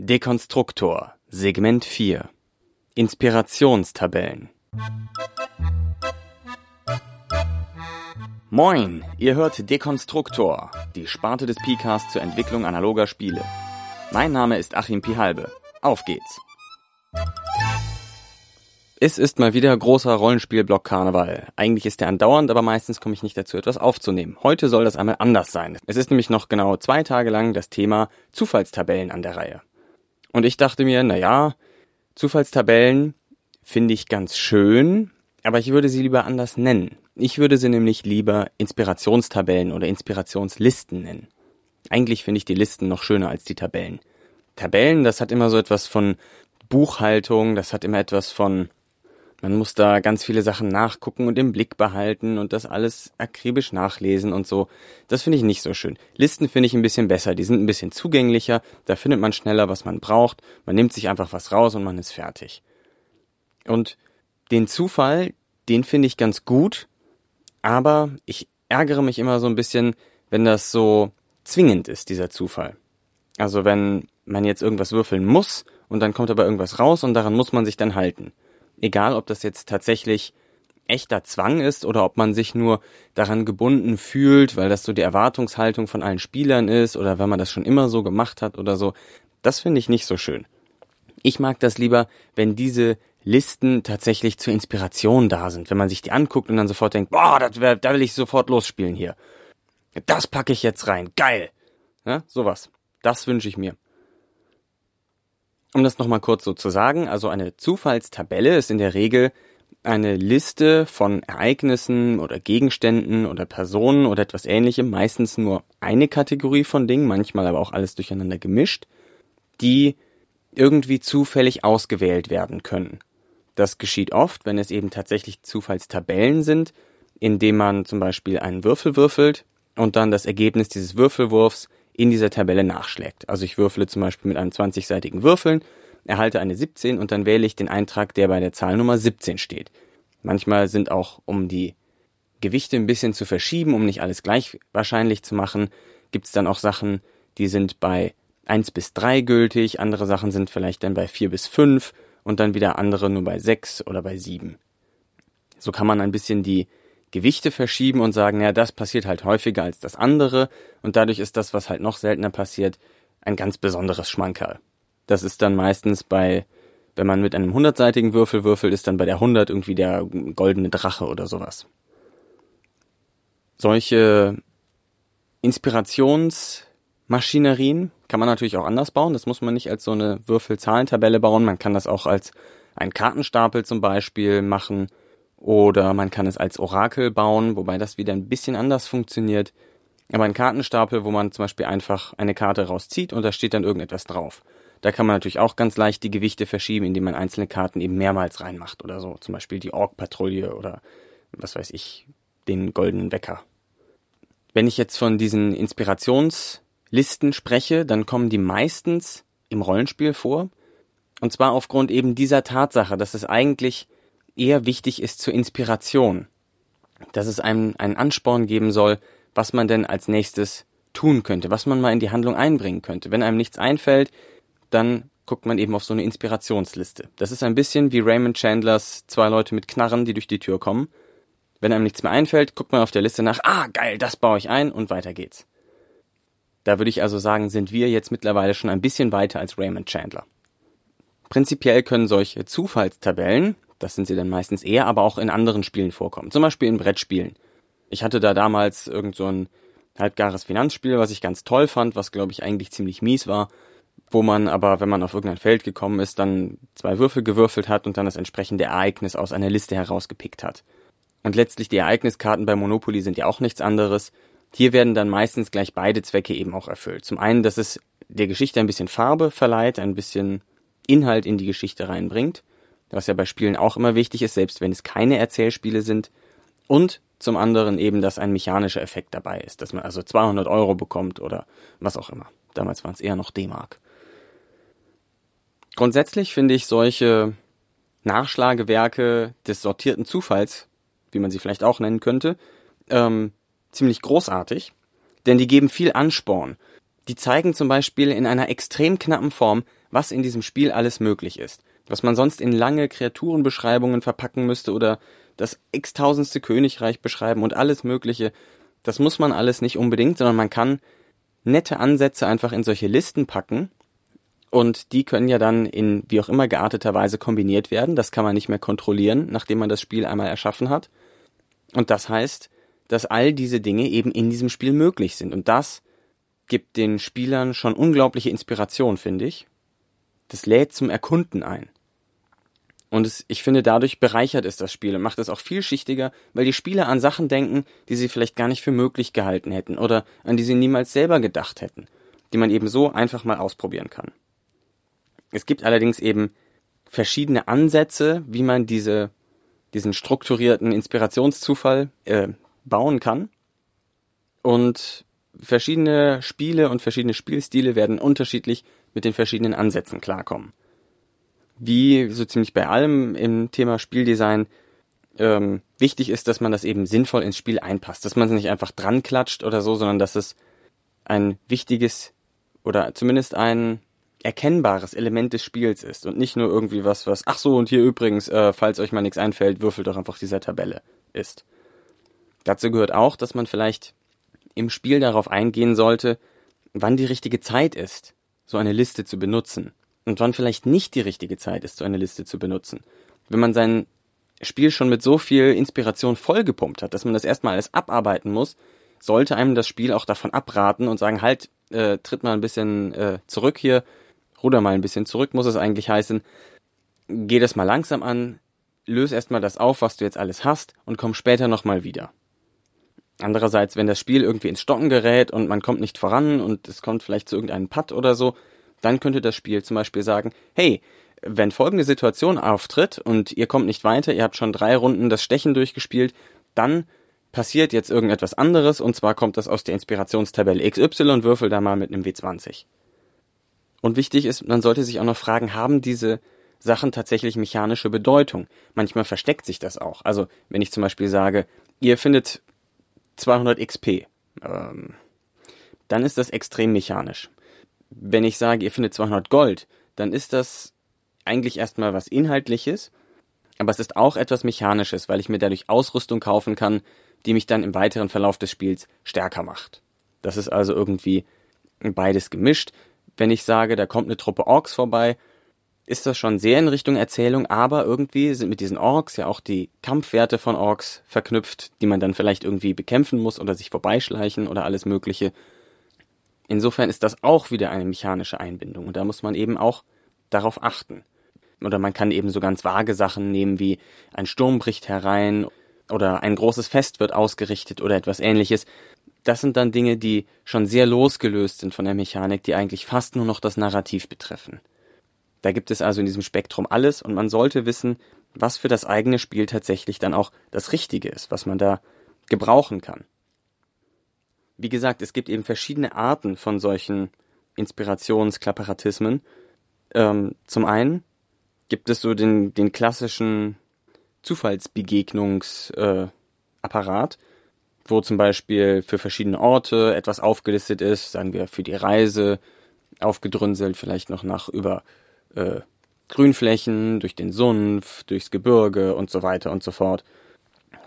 Dekonstruktor Segment 4 Inspirationstabellen Moin, ihr hört Dekonstruktor, die Sparte des PCAST zur Entwicklung analoger Spiele. Mein Name ist Achim Pihalbe. Auf geht's! Es ist mal wieder großer Rollenspielblock Karneval. Eigentlich ist der andauernd, aber meistens komme ich nicht dazu, etwas aufzunehmen. Heute soll das einmal anders sein. Es ist nämlich noch genau zwei Tage lang das Thema Zufallstabellen an der Reihe. Und ich dachte mir, na ja, Zufallstabellen finde ich ganz schön, aber ich würde sie lieber anders nennen. Ich würde sie nämlich lieber Inspirationstabellen oder Inspirationslisten nennen. Eigentlich finde ich die Listen noch schöner als die Tabellen. Tabellen, das hat immer so etwas von Buchhaltung, das hat immer etwas von man muss da ganz viele Sachen nachgucken und im Blick behalten und das alles akribisch nachlesen und so. Das finde ich nicht so schön. Listen finde ich ein bisschen besser. Die sind ein bisschen zugänglicher. Da findet man schneller, was man braucht. Man nimmt sich einfach was raus und man ist fertig. Und den Zufall, den finde ich ganz gut. Aber ich ärgere mich immer so ein bisschen, wenn das so zwingend ist, dieser Zufall. Also wenn man jetzt irgendwas würfeln muss und dann kommt aber irgendwas raus und daran muss man sich dann halten egal ob das jetzt tatsächlich echter Zwang ist oder ob man sich nur daran gebunden fühlt, weil das so die Erwartungshaltung von allen Spielern ist oder wenn man das schon immer so gemacht hat oder so, das finde ich nicht so schön. Ich mag das lieber, wenn diese Listen tatsächlich zur Inspiration da sind, wenn man sich die anguckt und dann sofort denkt, boah, das wär, da will ich sofort losspielen hier. Das packe ich jetzt rein, geil. Ja, sowas. Das wünsche ich mir. Um das nochmal kurz so zu sagen, also eine Zufallstabelle ist in der Regel eine Liste von Ereignissen oder Gegenständen oder Personen oder etwas ähnlichem, meistens nur eine Kategorie von Dingen, manchmal aber auch alles durcheinander gemischt, die irgendwie zufällig ausgewählt werden können. Das geschieht oft, wenn es eben tatsächlich Zufallstabellen sind, indem man zum Beispiel einen Würfel würfelt und dann das Ergebnis dieses Würfelwurfs in dieser Tabelle nachschlägt. Also ich würfle zum Beispiel mit einem 20-seitigen Würfeln, erhalte eine 17 und dann wähle ich den Eintrag, der bei der Zahlnummer 17 steht. Manchmal sind auch, um die Gewichte ein bisschen zu verschieben, um nicht alles gleich wahrscheinlich zu machen, gibt es dann auch Sachen, die sind bei 1 bis 3 gültig, andere Sachen sind vielleicht dann bei 4 bis 5 und dann wieder andere nur bei 6 oder bei 7. So kann man ein bisschen die Gewichte verschieben und sagen, ja, das passiert halt häufiger als das andere und dadurch ist das, was halt noch seltener passiert, ein ganz besonderes Schmankerl. Das ist dann meistens bei, wenn man mit einem hundertseitigen Würfel würfelt, ist dann bei der 100 irgendwie der goldene Drache oder sowas. Solche Inspirationsmaschinerien kann man natürlich auch anders bauen. Das muss man nicht als so eine Würfelzahlentabelle bauen. Man kann das auch als einen Kartenstapel zum Beispiel machen oder man kann es als Orakel bauen, wobei das wieder ein bisschen anders funktioniert. Aber ein Kartenstapel, wo man zum Beispiel einfach eine Karte rauszieht und da steht dann irgendetwas drauf. Da kann man natürlich auch ganz leicht die Gewichte verschieben, indem man einzelne Karten eben mehrmals reinmacht oder so. Zum Beispiel die Ork-Patrouille oder was weiß ich, den goldenen Wecker. Wenn ich jetzt von diesen Inspirationslisten spreche, dann kommen die meistens im Rollenspiel vor. Und zwar aufgrund eben dieser Tatsache, dass es eigentlich eher wichtig ist zur Inspiration. Dass es einem einen Ansporn geben soll, was man denn als nächstes tun könnte, was man mal in die Handlung einbringen könnte. Wenn einem nichts einfällt, dann guckt man eben auf so eine Inspirationsliste. Das ist ein bisschen wie Raymond Chandlers zwei Leute mit Knarren, die durch die Tür kommen. Wenn einem nichts mehr einfällt, guckt man auf der Liste nach, ah, geil, das baue ich ein und weiter geht's. Da würde ich also sagen, sind wir jetzt mittlerweile schon ein bisschen weiter als Raymond Chandler. Prinzipiell können solche Zufallstabellen, das sind sie dann meistens eher, aber auch in anderen Spielen vorkommen. Zum Beispiel in Brettspielen. Ich hatte da damals irgend so ein halbgares Finanzspiel, was ich ganz toll fand, was glaube ich eigentlich ziemlich mies war, wo man aber, wenn man auf irgendein Feld gekommen ist, dann zwei Würfel gewürfelt hat und dann das entsprechende Ereignis aus einer Liste herausgepickt hat. Und letztlich die Ereigniskarten bei Monopoly sind ja auch nichts anderes. Hier werden dann meistens gleich beide Zwecke eben auch erfüllt. Zum einen, dass es der Geschichte ein bisschen Farbe verleiht, ein bisschen Inhalt in die Geschichte reinbringt was ja bei Spielen auch immer wichtig ist, selbst wenn es keine Erzählspiele sind. Und zum anderen eben, dass ein mechanischer Effekt dabei ist, dass man also 200 Euro bekommt oder was auch immer. Damals waren es eher noch D-Mark. Grundsätzlich finde ich solche Nachschlagewerke des sortierten Zufalls, wie man sie vielleicht auch nennen könnte, ähm, ziemlich großartig, denn die geben viel Ansporn. Die zeigen zum Beispiel in einer extrem knappen Form, was in diesem Spiel alles möglich ist. Was man sonst in lange Kreaturenbeschreibungen verpacken müsste oder das x-tausendste Königreich beschreiben und alles Mögliche. Das muss man alles nicht unbedingt, sondern man kann nette Ansätze einfach in solche Listen packen und die können ja dann in wie auch immer gearteter Weise kombiniert werden. Das kann man nicht mehr kontrollieren, nachdem man das Spiel einmal erschaffen hat. Und das heißt, dass all diese Dinge eben in diesem Spiel möglich sind. Und das gibt den Spielern schon unglaubliche Inspiration, finde ich. Das lädt zum Erkunden ein. Und es, ich finde, dadurch bereichert es das Spiel und macht es auch vielschichtiger, weil die Spieler an Sachen denken, die sie vielleicht gar nicht für möglich gehalten hätten oder an die sie niemals selber gedacht hätten, die man eben so einfach mal ausprobieren kann. Es gibt allerdings eben verschiedene Ansätze, wie man diese, diesen strukturierten Inspirationszufall äh, bauen kann. Und verschiedene Spiele und verschiedene Spielstile werden unterschiedlich mit den verschiedenen Ansätzen klarkommen. Wie so ziemlich bei allem im Thema Spieldesign ähm, wichtig ist, dass man das eben sinnvoll ins Spiel einpasst, dass man es nicht einfach dran klatscht oder so, sondern dass es ein wichtiges oder zumindest ein erkennbares Element des Spiels ist und nicht nur irgendwie was, was, ach so, und hier übrigens, äh, falls euch mal nichts einfällt, würfelt doch einfach dieser Tabelle ist. Dazu gehört auch, dass man vielleicht im Spiel darauf eingehen sollte, wann die richtige Zeit ist, so eine Liste zu benutzen und wann vielleicht nicht die richtige Zeit ist, so eine Liste zu benutzen. Wenn man sein Spiel schon mit so viel Inspiration vollgepumpt hat, dass man das erstmal alles abarbeiten muss, sollte einem das Spiel auch davon abraten und sagen, halt, äh, tritt mal ein bisschen äh, zurück hier, ruder mal ein bisschen zurück, muss es eigentlich heißen. Geh das mal langsam an, löse erstmal das auf, was du jetzt alles hast und komm später nochmal wieder. Andererseits, wenn das Spiel irgendwie ins Stocken gerät und man kommt nicht voran und es kommt vielleicht zu irgendeinem Putt oder so, dann könnte das Spiel zum Beispiel sagen, hey, wenn folgende Situation auftritt und ihr kommt nicht weiter, ihr habt schon drei Runden das Stechen durchgespielt, dann passiert jetzt irgendetwas anderes und zwar kommt das aus der Inspirationstabelle XY, würfel da mal mit einem W20. Und wichtig ist, man sollte sich auch noch fragen, haben diese Sachen tatsächlich mechanische Bedeutung? Manchmal versteckt sich das auch. Also, wenn ich zum Beispiel sage, ihr findet 200 XP, ähm, dann ist das extrem mechanisch. Wenn ich sage, ihr findet 200 Gold, dann ist das eigentlich erstmal was Inhaltliches, aber es ist auch etwas Mechanisches, weil ich mir dadurch Ausrüstung kaufen kann, die mich dann im weiteren Verlauf des Spiels stärker macht. Das ist also irgendwie beides gemischt wenn ich sage, da kommt eine Truppe Orks vorbei, ist das schon sehr in Richtung Erzählung, aber irgendwie sind mit diesen Orks ja auch die Kampfwerte von Orks verknüpft, die man dann vielleicht irgendwie bekämpfen muss oder sich vorbeischleichen oder alles Mögliche. Insofern ist das auch wieder eine mechanische Einbindung und da muss man eben auch darauf achten. Oder man kann eben so ganz vage Sachen nehmen wie ein Sturm bricht herein oder ein großes Fest wird ausgerichtet oder etwas ähnliches das sind dann Dinge, die schon sehr losgelöst sind von der Mechanik, die eigentlich fast nur noch das Narrativ betreffen. Da gibt es also in diesem Spektrum alles und man sollte wissen, was für das eigene Spiel tatsächlich dann auch das Richtige ist, was man da gebrauchen kann. Wie gesagt, es gibt eben verschiedene Arten von solchen Inspirationsklapperatismen. Ähm, zum einen gibt es so den, den klassischen Zufallsbegegnungsapparat, äh, wo zum Beispiel für verschiedene Orte etwas aufgelistet ist, sagen wir für die Reise, aufgedrünselt, vielleicht noch nach über äh, Grünflächen, durch den Sumpf, durchs Gebirge und so weiter und so fort.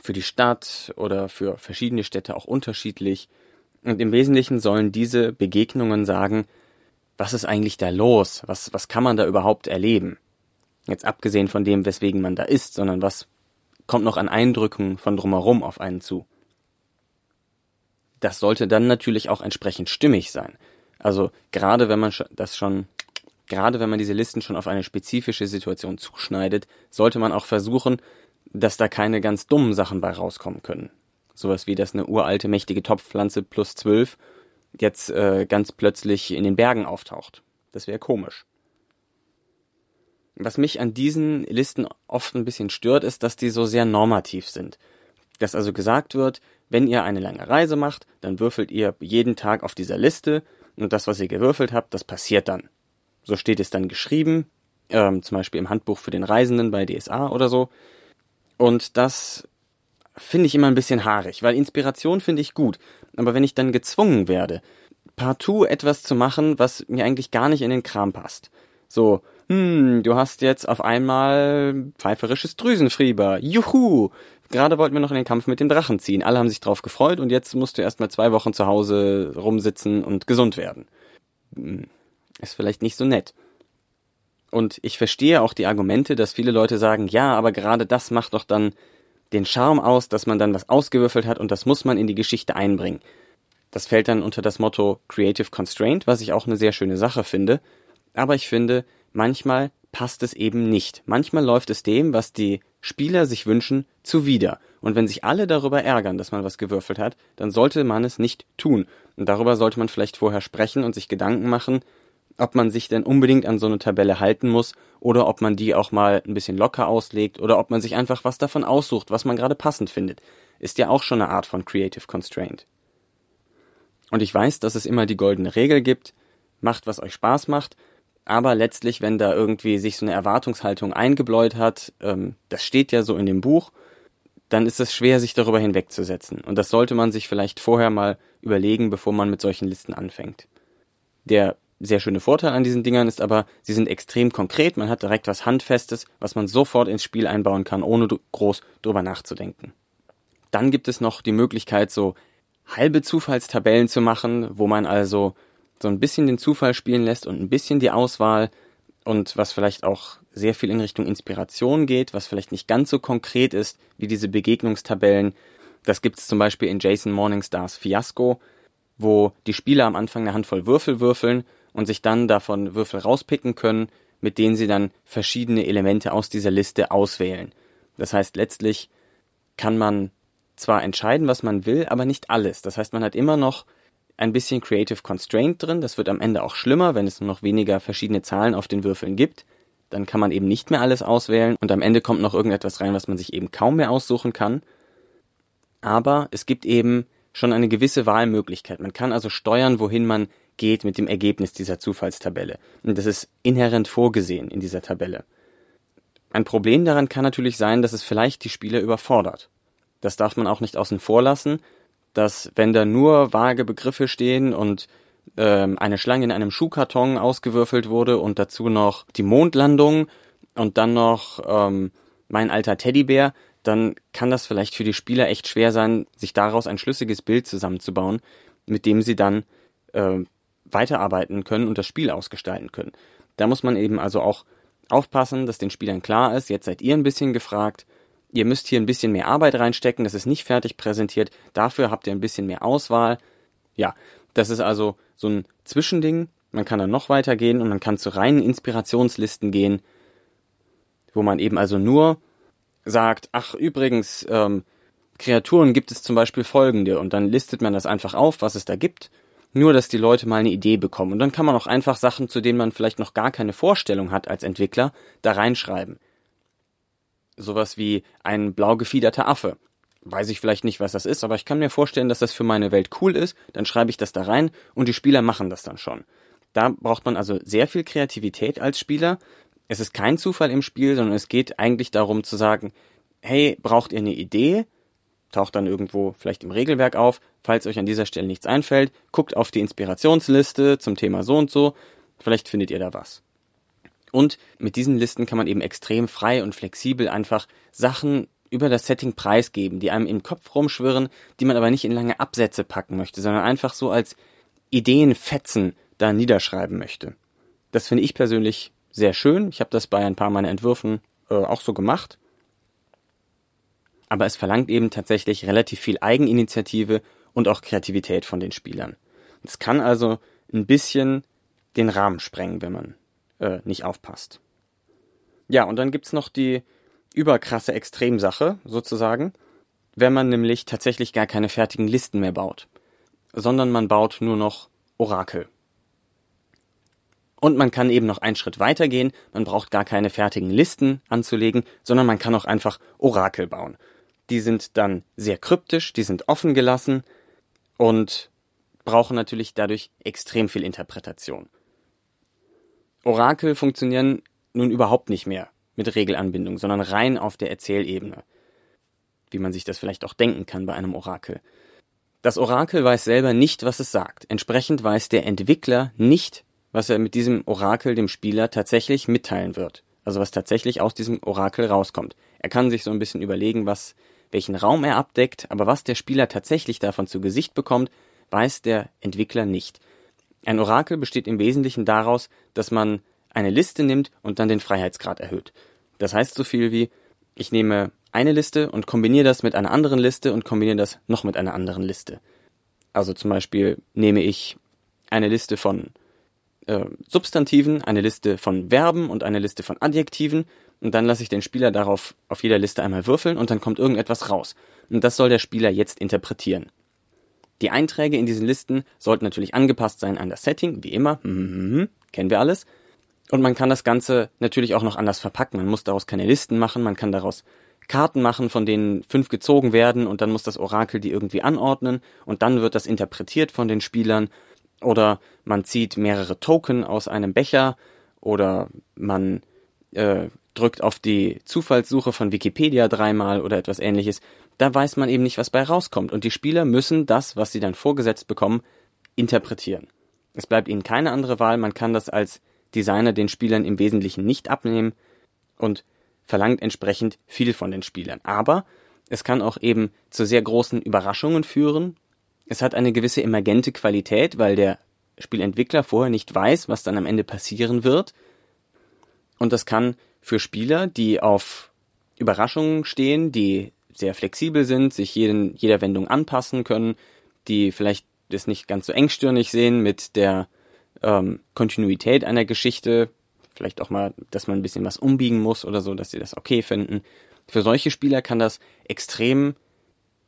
Für die Stadt oder für verschiedene Städte auch unterschiedlich. Und im Wesentlichen sollen diese Begegnungen sagen, was ist eigentlich da los? Was, was kann man da überhaupt erleben? Jetzt abgesehen von dem, weswegen man da ist, sondern was kommt noch an Eindrücken von drumherum auf einen zu? das sollte dann natürlich auch entsprechend stimmig sein. Also gerade wenn man das schon, gerade wenn man diese Listen schon auf eine spezifische Situation zuschneidet, sollte man auch versuchen, dass da keine ganz dummen Sachen bei rauskommen können. Sowas wie, dass eine uralte, mächtige Topfpflanze plus zwölf jetzt äh, ganz plötzlich in den Bergen auftaucht. Das wäre komisch. Was mich an diesen Listen oft ein bisschen stört, ist, dass die so sehr normativ sind. Dass also gesagt wird, wenn ihr eine lange Reise macht, dann würfelt ihr jeden Tag auf dieser Liste und das, was ihr gewürfelt habt, das passiert dann. So steht es dann geschrieben, ähm, zum Beispiel im Handbuch für den Reisenden bei DSA oder so. Und das finde ich immer ein bisschen haarig, weil Inspiration finde ich gut. Aber wenn ich dann gezwungen werde, partout etwas zu machen, was mir eigentlich gar nicht in den Kram passt, So, hm, du hast jetzt auf einmal pfeiferisches Drüsenfieber. Juhu! Gerade wollten wir noch in den Kampf mit dem Drachen ziehen. Alle haben sich drauf gefreut und jetzt musst du erstmal zwei Wochen zu Hause rumsitzen und gesund werden. Hm, ist vielleicht nicht so nett. Und ich verstehe auch die Argumente, dass viele Leute sagen, ja, aber gerade das macht doch dann den Charme aus, dass man dann was ausgewürfelt hat und das muss man in die Geschichte einbringen. Das fällt dann unter das Motto Creative Constraint, was ich auch eine sehr schöne Sache finde. Aber ich finde, manchmal passt es eben nicht. Manchmal läuft es dem, was die Spieler sich wünschen, zuwider. Und wenn sich alle darüber ärgern, dass man was gewürfelt hat, dann sollte man es nicht tun. Und darüber sollte man vielleicht vorher sprechen und sich Gedanken machen, ob man sich denn unbedingt an so eine Tabelle halten muss oder ob man die auch mal ein bisschen locker auslegt oder ob man sich einfach was davon aussucht, was man gerade passend findet. Ist ja auch schon eine Art von Creative Constraint. Und ich weiß, dass es immer die goldene Regel gibt, macht, was euch Spaß macht, aber letztlich, wenn da irgendwie sich so eine Erwartungshaltung eingebläut hat, ähm, das steht ja so in dem Buch, dann ist es schwer, sich darüber hinwegzusetzen. Und das sollte man sich vielleicht vorher mal überlegen, bevor man mit solchen Listen anfängt. Der sehr schöne Vorteil an diesen Dingern ist aber, sie sind extrem konkret, man hat direkt was Handfestes, was man sofort ins Spiel einbauen kann, ohne groß drüber nachzudenken. Dann gibt es noch die Möglichkeit, so halbe Zufallstabellen zu machen, wo man also so ein bisschen den Zufall spielen lässt und ein bisschen die Auswahl und was vielleicht auch sehr viel in Richtung Inspiration geht, was vielleicht nicht ganz so konkret ist wie diese Begegnungstabellen. Das gibt es zum Beispiel in Jason Morningstars Fiasco, wo die Spieler am Anfang eine Handvoll Würfel würfeln und sich dann davon Würfel rauspicken können, mit denen sie dann verschiedene Elemente aus dieser Liste auswählen. Das heißt, letztlich kann man zwar entscheiden, was man will, aber nicht alles. Das heißt, man hat immer noch ein bisschen Creative Constraint drin. Das wird am Ende auch schlimmer, wenn es nur noch weniger verschiedene Zahlen auf den Würfeln gibt. Dann kann man eben nicht mehr alles auswählen und am Ende kommt noch irgendetwas rein, was man sich eben kaum mehr aussuchen kann. Aber es gibt eben schon eine gewisse Wahlmöglichkeit. Man kann also steuern, wohin man geht mit dem Ergebnis dieser Zufallstabelle. Und das ist inhärent vorgesehen in dieser Tabelle. Ein Problem daran kann natürlich sein, dass es vielleicht die Spieler überfordert. Das darf man auch nicht außen vor lassen, dass wenn da nur vage Begriffe stehen und ähm, eine Schlange in einem Schuhkarton ausgewürfelt wurde und dazu noch die Mondlandung und dann noch ähm, mein alter Teddybär, dann kann das vielleicht für die Spieler echt schwer sein, sich daraus ein schlüssiges Bild zusammenzubauen, mit dem sie dann äh, weiterarbeiten können und das Spiel ausgestalten können. Da muss man eben also auch aufpassen, dass den Spielern klar ist, jetzt seid ihr ein bisschen gefragt, ihr müsst hier ein bisschen mehr Arbeit reinstecken, das ist nicht fertig präsentiert, dafür habt ihr ein bisschen mehr Auswahl. Ja, das ist also so ein Zwischending, man kann dann noch weitergehen und man kann zu reinen Inspirationslisten gehen, wo man eben also nur sagt, ach übrigens, ähm, Kreaturen gibt es zum Beispiel folgende und dann listet man das einfach auf, was es da gibt nur, dass die Leute mal eine Idee bekommen. Und dann kann man auch einfach Sachen, zu denen man vielleicht noch gar keine Vorstellung hat als Entwickler, da reinschreiben. Sowas wie ein blau gefiederter Affe. Weiß ich vielleicht nicht, was das ist, aber ich kann mir vorstellen, dass das für meine Welt cool ist. Dann schreibe ich das da rein und die Spieler machen das dann schon. Da braucht man also sehr viel Kreativität als Spieler. Es ist kein Zufall im Spiel, sondern es geht eigentlich darum zu sagen, hey, braucht ihr eine Idee? taucht dann irgendwo vielleicht im Regelwerk auf. Falls euch an dieser Stelle nichts einfällt, guckt auf die Inspirationsliste zum Thema so und so. Vielleicht findet ihr da was. Und mit diesen Listen kann man eben extrem frei und flexibel einfach Sachen über das Setting preisgeben, die einem im Kopf rumschwirren, die man aber nicht in lange Absätze packen möchte, sondern einfach so als Ideenfetzen da niederschreiben möchte. Das finde ich persönlich sehr schön. Ich habe das bei ein paar meiner Entwürfen äh, auch so gemacht aber es verlangt eben tatsächlich relativ viel Eigeninitiative und auch Kreativität von den Spielern. Es kann also ein bisschen den Rahmen sprengen, wenn man äh, nicht aufpasst. Ja, und dann gibt's noch die überkrasse Extremsache, sozusagen, wenn man nämlich tatsächlich gar keine fertigen Listen mehr baut, sondern man baut nur noch Orakel. Und man kann eben noch einen Schritt weitergehen, man braucht gar keine fertigen Listen anzulegen, sondern man kann auch einfach Orakel bauen die sind dann sehr kryptisch, die sind offen gelassen und brauchen natürlich dadurch extrem viel Interpretation. Orakel funktionieren nun überhaupt nicht mehr mit Regelanbindung, sondern rein auf der Erzählebene. Wie man sich das vielleicht auch denken kann bei einem Orakel. Das Orakel weiß selber nicht, was es sagt. Entsprechend weiß der Entwickler nicht, was er mit diesem Orakel dem Spieler tatsächlich mitteilen wird. Also was tatsächlich aus diesem Orakel rauskommt. Er kann sich so ein bisschen überlegen, was, welchen Raum er abdeckt, aber was der Spieler tatsächlich davon zu Gesicht bekommt, weiß der Entwickler nicht. Ein Orakel besteht im Wesentlichen daraus, dass man eine Liste nimmt und dann den Freiheitsgrad erhöht. Das heißt so viel wie, ich nehme eine Liste und kombiniere das mit einer anderen Liste und kombiniere das noch mit einer anderen Liste. Also zum Beispiel nehme ich eine Liste von äh, Substantiven, eine Liste von Verben und eine Liste von Adjektiven und dann lasse ich den Spieler darauf auf jeder Liste einmal würfeln und dann kommt irgendetwas raus. Und das soll der Spieler jetzt interpretieren. Die Einträge in diesen Listen sollten natürlich angepasst sein an das Setting, wie immer, hm, hm, hm, kennen wir alles. Und man kann das Ganze natürlich auch noch anders verpacken. Man muss daraus keine Listen machen, man kann daraus Karten machen, von denen fünf gezogen werden und dann muss das Orakel die irgendwie anordnen und dann wird das interpretiert von den Spielern oder man zieht mehrere Token aus einem Becher oder man äh, drückt auf die Zufallssuche von Wikipedia dreimal oder etwas ähnliches. Da weiß man eben nicht, was bei rauskommt und die Spieler müssen das, was sie dann vorgesetzt bekommen, interpretieren. Es bleibt ihnen keine andere Wahl, man kann das als Designer den Spielern im Wesentlichen nicht abnehmen und verlangt entsprechend viel von den Spielern. Aber es kann auch eben zu sehr großen Überraschungen führen. Es hat eine gewisse emergente Qualität, weil der Spielentwickler vorher nicht weiß, was dann am Ende passieren wird. Und das kann für Spieler, die auf Überraschungen stehen, die sehr flexibel sind, sich jeden, jeder Wendung anpassen können, die vielleicht das nicht ganz so engstirnig sehen mit der ähm, Kontinuität einer Geschichte, vielleicht auch mal, dass man ein bisschen was umbiegen muss oder so, dass sie das okay finden. Für solche Spieler kann das extrem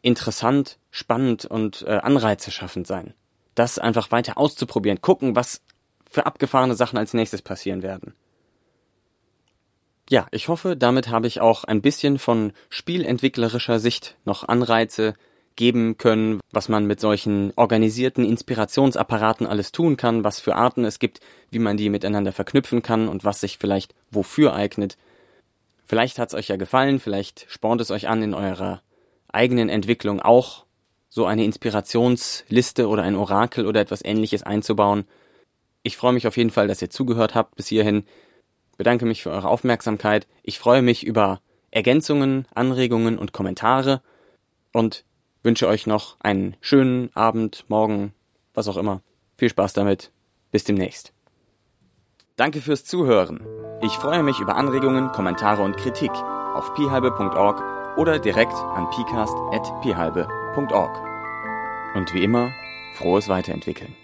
interessant, spannend und äh, Anreize schaffend sein. Das einfach weiter auszuprobieren, gucken, was für abgefahrene Sachen als nächstes passieren werden. Ja, ich hoffe, damit habe ich auch ein bisschen von spielentwicklerischer Sicht noch Anreize geben können, was man mit solchen organisierten Inspirationsapparaten alles tun kann, was für Arten es gibt, wie man die miteinander verknüpfen kann und was sich vielleicht wofür eignet. Vielleicht hat es euch ja gefallen, vielleicht spornt es euch an, in eurer eigenen Entwicklung auch so eine Inspirationsliste oder ein Orakel oder etwas ähnliches einzubauen. Ich freue mich auf jeden Fall, dass ihr zugehört habt bis hierhin. Bedanke mich für eure Aufmerksamkeit. Ich freue mich über Ergänzungen, Anregungen und Kommentare und wünsche euch noch einen schönen Abend, Morgen, was auch immer. Viel Spaß damit. Bis demnächst. Danke fürs Zuhören. Ich freue mich über Anregungen, Kommentare und Kritik auf pihalbe.org oder direkt an pcast.pihalbe.org. Und wie immer, frohes Weiterentwickeln.